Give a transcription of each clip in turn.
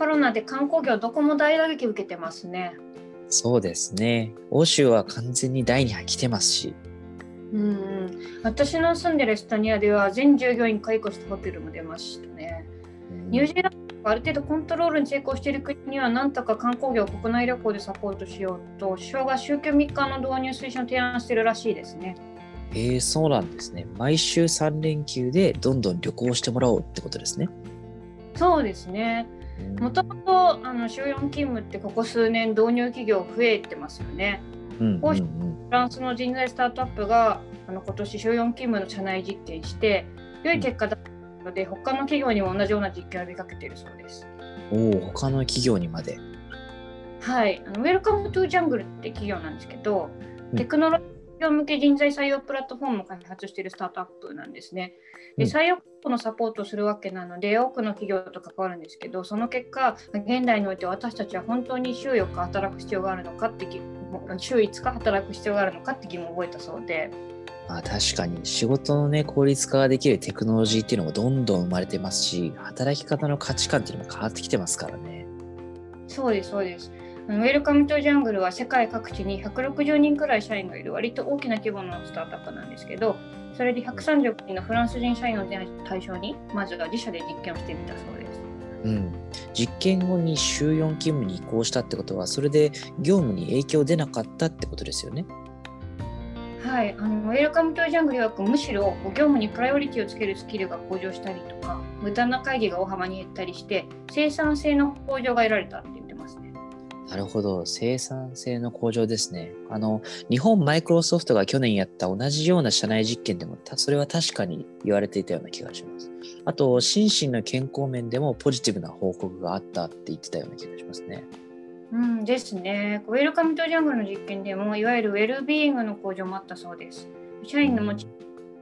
コロナで観光業どこも大打撃受けてますね。そうですね。欧州は完全に第2波来てますし。うんうん、私の住んでるエストニアでは全従業員解雇したホテルも出ましたね。ニュージーランドある程度コントロールに成功している国にはなんとか観光業を国内旅行でサポートしようと首相が週休3日の導入推進を提案しているらしいですね。えー、そうなんですね。毎週3連休でどんどん旅行してもらおうってことですね。そうですね。もともとあの週4勤務ってここ数年導入企業増えてますよね。うんうんうん、フランスの人材スタートアップがあの今年週4勤務の社内実験して良い結果だったので、うん、他の企業にも同じような実験を呼びかけているそうです。おお他の企業にまで。はいあの、ウェルカムトゥジャングルって企業なんですけど、テクノロジー業向け人材採用プラットフォームを開発しているスタートアップなんですね。で採用のサポートをするわけなので、多くの企業と関わるんですけど、その結果、現代において私たちは本当に週4日働く必要があるのかって週5日働く必要があるのかって疑問を覚えたそうで。あ確かに仕事のね効率化ができるテクノロジーっていうのもどんどん生まれてますし働き方の価値観っていうのも変わってきてますからねそうですそうですウェルカムトゥジャングルは世界各地に160人くらい社員がいる割と大きな規模のスタートアップなんですけど、それで130人のフランス人社員を対象に、まずは自社で実験をしてみたそうです。うん、実験後に週4勤務に移行したってことは、それで業務に影響出なかったってことですよね？はい、あのウェルカムトゥジャングルはむしろ業務にプライオリティをつけるスキルが向上したりとか、無駄な会議が大幅に減ったりして、生産性の向上が得られたってなるほど。生産性の向上ですね。あの、日本マイクロソフトが去年やった同じような社内実験でも、それは確かに言われていたような気がします。あと、心身の健康面でもポジティブな報告があったって言ってたような気がしますね。うんですね。ウェルカムトジャングルの実験でも、いわゆるウェルビーイングの向上もあったそうです。社員の持ち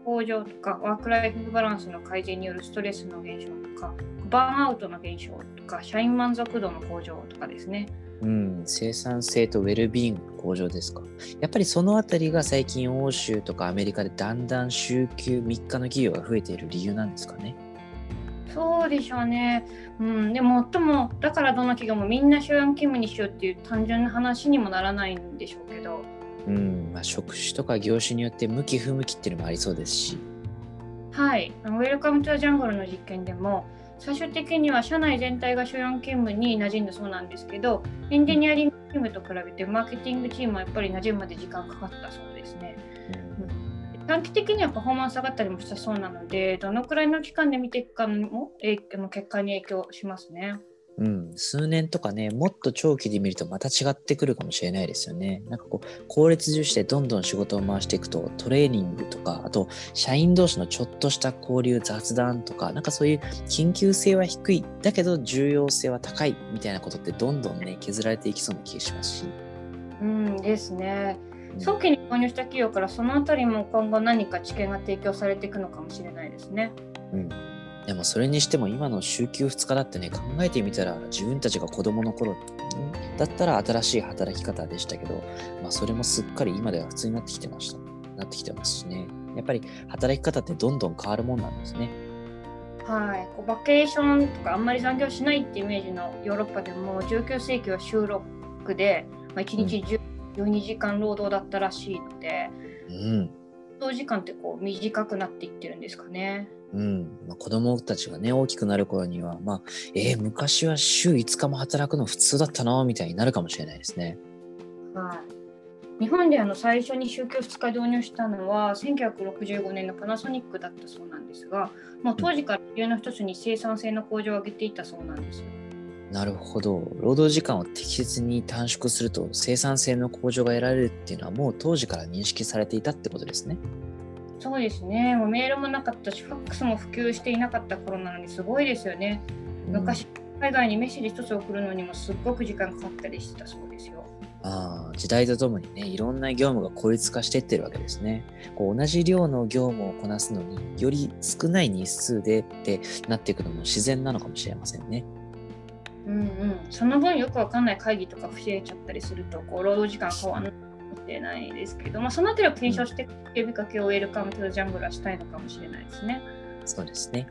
向上とか、ワークライフバランスの改善によるストレスの減少とか、バーンアウトの減少とか、社員満足度の向上とかですね。うん、生産性とウェルビーイン向上ですか。やっぱりそのあたりが最近欧州とかアメリカでだんだん週休3日の企業が増えている理由なんですかね。そうでしょうね。うん、でも、とも、だからどの企業もみんな週4勤務にしようっていう単純な話にもならないんでしょうけど。うん、まあ、職種とか業種によって向き不向きっていうのもありそうですし。はい、ウェルカムトゥジャングルの実験でも、最終的には社内全体が週4勤務に馴染んだそうなんですけど、エンジニアリングチームと比べてマーケティングチームはやっぱり馴染むまで時間かかったそうですね。うん、短期的にはパフォーマンス上がったりもしたそうなので、どのくらいの期間で見ていくかも結果に影響しますね。うん、数年とかね、もっと長期で見るとまた違ってくるかもしれないですよね。なんかこう、効率重視でどんどん仕事を回していくと、トレーニングとか、あと、社員同士のちょっとした交流、雑談とか、なんかそういう緊急性は低い、だけど重要性は高いみたいなことってどんどんね、削られていきそうな気がしますし。うんですね。早期に購入した企業からそのあたりも今後何か知見が提供されていくのかもしれないですね。うんでもそれにしても今の週休2日だってね、考えてみたら自分たちが子供の頃だったら新しい働き方でしたけど、まあそれもすっかり今では普通になってきてました。なってきてますしね。やっぱり働き方ってどんどん変わるもんなんですね。はい、こうバケーションとかあんまり残業しないってイメージのヨーロッパでも19世紀は週6で、まあ、1日12時間労働だったらしいので、うん、労働時間ってこう短くなっていってるんですかね。うんまあ、子供たちがね大きくなる頃には、まあ、えー、昔は週5日も働くの普通だったなみたいになるかもしれないですね。はい、日本であの最初に週休2日導入したのは1965年のパナソニックだったそうなんですがもう当時から理由の一つに生産性の向上を上げていたそうなんですよ。なるほど。労働時間を適切に短縮すると生産性の向上が得られるっていうのはもう当時から認識されていたってことですね。そうですね。もうメールもなかったしファックスも普及していなかった頃なのにすごいですよね、うん、昔海外にメッセージ一つ送るのにもすっごく時間かかったりしてたそうですよ。あ時代とともにねいろんな業務が効率化していってるわけですね。こう同じ量の業務をこなすのにより少ない日数でってなっていくのも自然なのかもしれませんねうんうんその分よくわかんない会議とか増えちゃったりするとこう労働時間変わんないしれないですけど、まあ、その辺りを検証して呼びかけをウェルカムトゥジャングルはしたいのかもしれないですね。そうですね。